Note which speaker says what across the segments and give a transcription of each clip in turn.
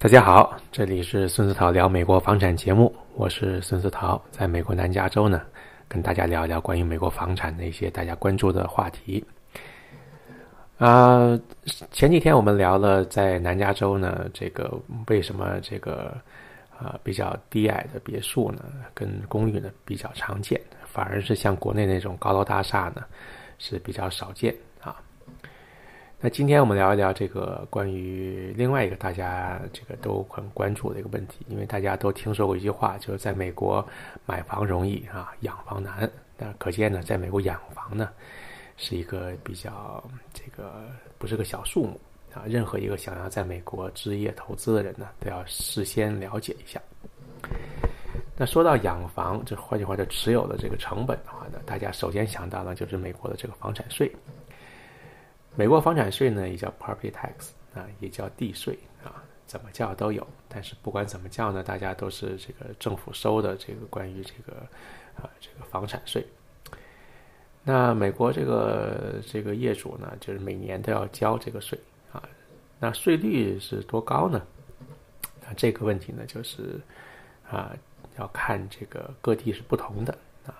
Speaker 1: 大家好，这里是孙思桃聊美国房产节目，我是孙思桃，在美国南加州呢，跟大家聊一聊关于美国房产的一些大家关注的话题。啊，前几天我们聊了在南加州呢，这个为什么这个啊比较低矮的别墅呢，跟公寓呢比较常见，反而是像国内那种高楼大厦呢是比较少见。那今天我们聊一聊这个关于另外一个大家这个都很关注的一个问题，因为大家都听说过一句话，就是在美国买房容易啊，养房难。那可见呢，在美国养房呢是一个比较这个不是个小数目啊。任何一个想要在美国置业投资的人呢，都要事先了解一下。那说到养房，这换句话就持有的这个成本的话呢，大家首先想到呢就是美国的这个房产税。美国房产税呢，也叫 property tax 啊，也叫地税啊，怎么叫都有。但是不管怎么叫呢，大家都是这个政府收的这个关于这个啊这个房产税。那美国这个这个业主呢，就是每年都要交这个税啊。那税率是多高呢？那这个问题呢，就是啊要看这个各地是不同的啊。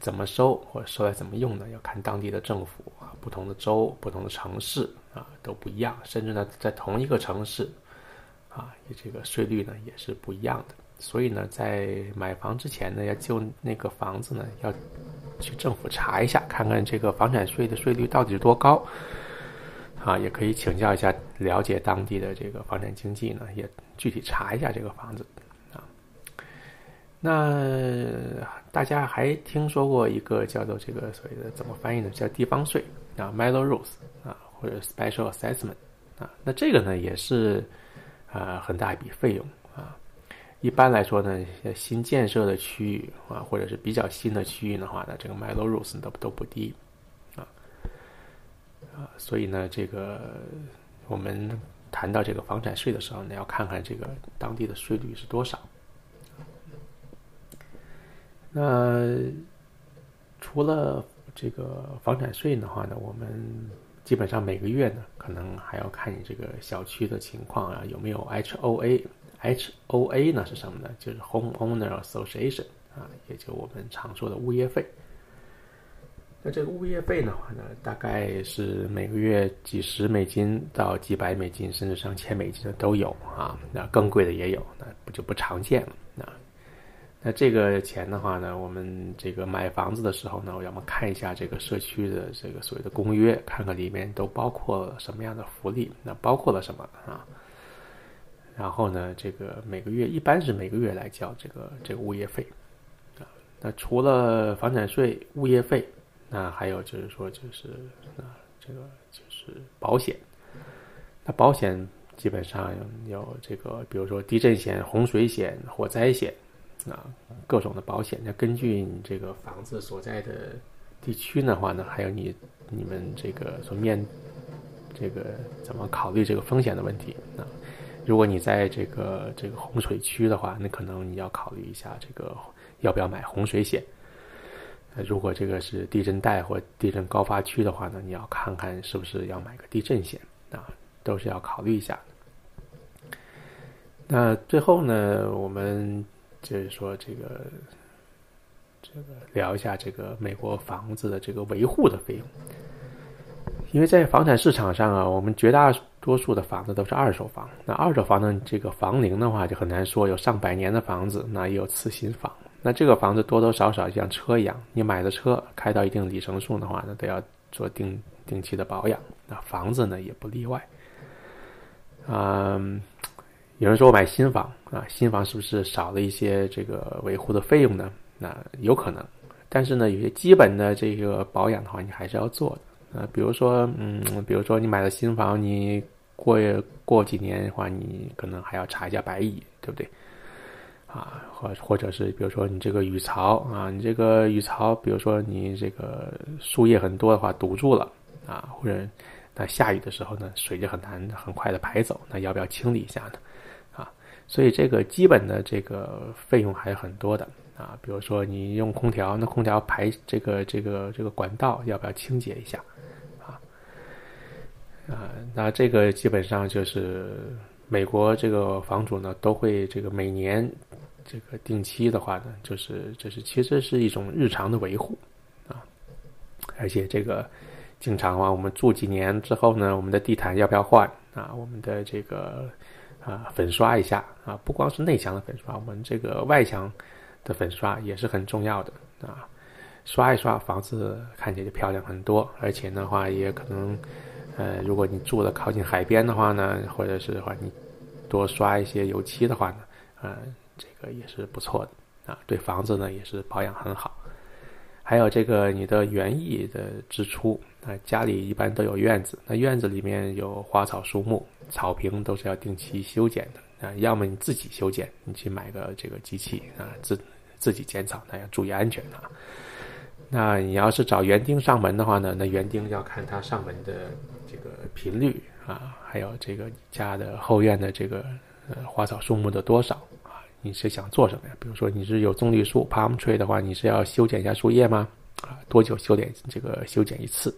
Speaker 1: 怎么收或者收来怎么用呢？要看当地的政府，不同的州、不同的城市啊都不一样，甚至呢在同一个城市啊，这个税率呢也是不一样的。所以呢，在买房之前呢，要就那个房子呢，要去政府查一下，看看这个房产税的税率到底是多高啊，也可以请教一下，了解当地的这个房产经济呢，也具体查一下这个房子。那大家还听说过一个叫做这个所谓的怎么翻译呢？叫地方税啊 m e l o rules 啊，或者 special assessment 啊。那这个呢也是啊很大一笔费用啊。一般来说呢，新建设的区域啊，或者是比较新的区域的话呢，这个 m e l o rules 都都不低啊啊。所以呢，这个我们谈到这个房产税的时候呢，要看看这个当地的税率是多少。那除了这个房产税的话呢，我们基本上每个月呢，可能还要看你这个小区的情况啊，有没有 HOA。HOA 呢是什么呢？就是 Home Owner Association 啊，也就我们常说的物业费。那这个物业费的话呢，大概是每个月几十美金到几百美金，甚至上千美金的都有啊。那更贵的也有，那不就不常见了。那那这个钱的话呢，我们这个买房子的时候呢，要么看一下这个社区的这个所谓的公约，看看里面都包括了什么样的福利，那包括了什么啊？然后呢，这个每个月一般是每个月来交这个这个物业费啊。那除了房产税、物业费，那还有就是说就是啊，这个就是保险。那保险基本上有这个，比如说地震险、洪水险、火灾险。啊，各种的保险，那根据你这个房子所在的地区的话呢，还有你你们这个所面这个怎么考虑这个风险的问题啊？如果你在这个这个洪水区的话，那可能你要考虑一下这个要不要买洪水险。如果这个是地震带或地震高发区的话呢，你要看看是不是要买个地震险啊，都是要考虑一下的。那最后呢，我们。就是说，这个这个聊一下这个美国房子的这个维护的费用，因为在房产市场上啊，我们绝大多数的房子都是二手房。那二手房呢，这个房龄的话就很难说，有上百年的房子，那也有次新房。那这个房子多多少少像车一样，你买的车开到一定里程数的话呢，都要做定定期的保养。那房子呢，也不例外。嗯。有人说我买新房啊，新房是不是少了一些这个维护的费用呢？那有可能，但是呢，有些基本的这个保养的话，你还是要做的啊。比如说，嗯，比如说你买了新房，你过过几年的话，你可能还要查一下白蚁，对不对？啊，或或者是比如说你这个雨槽啊，你这个雨槽，比如说你这个树叶很多的话堵住了啊，或者那下雨的时候呢，水就很难很快的排走，那要不要清理一下呢？所以这个基本的这个费用还是很多的啊，比如说你用空调，那空调排这个这个这个管道要不要清洁一下啊？啊，那这个基本上就是美国这个房主呢，都会这个每年这个定期的话呢，就是这是其实是一种日常的维护啊，而且这个经常啊，我们住几年之后呢，我们的地毯要不要换啊？我们的这个啊粉刷一下啊，不光是内墙的粉刷，我们这个外墙的粉刷也是很重要的啊。刷一刷，房子看起来就漂亮很多，而且的话也可能。呃，如果你住的靠近海边的话呢，或者是的话你多刷一些油漆的话呢，呃，这个也是不错的啊，对房子呢也是保养很好。还有这个你的园艺的支出啊，家里一般都有院子，那院子里面有花草树木、草坪都是要定期修剪的啊，要么你自己修剪，你去买个这个机器啊，自自己剪草，那要注意安全啊。那你要是找园丁上门的话呢，那园丁要看他上门的。这个频率啊，还有这个你家的后院的这个呃花草树木的多少啊？你是想做什么呀？比如说你是有棕榈树 （palm tree） 的话，你是要修剪一下树叶吗？啊，多久修剪这个修剪一次？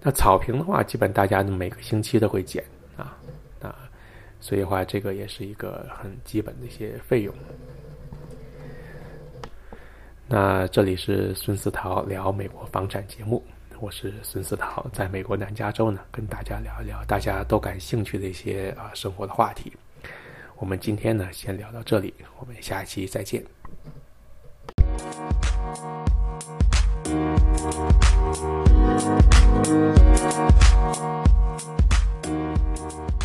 Speaker 1: 那草坪的话，基本大家每个星期都会剪啊啊，所以的话这个也是一个很基本的一些费用。那这里是孙思桃聊美国房产节目。我是孙思桃，在美国南加州呢，跟大家聊一聊大家都感兴趣的一些啊生活的话题。我们今天呢，先聊到这里，我们下一期再见。Thank you.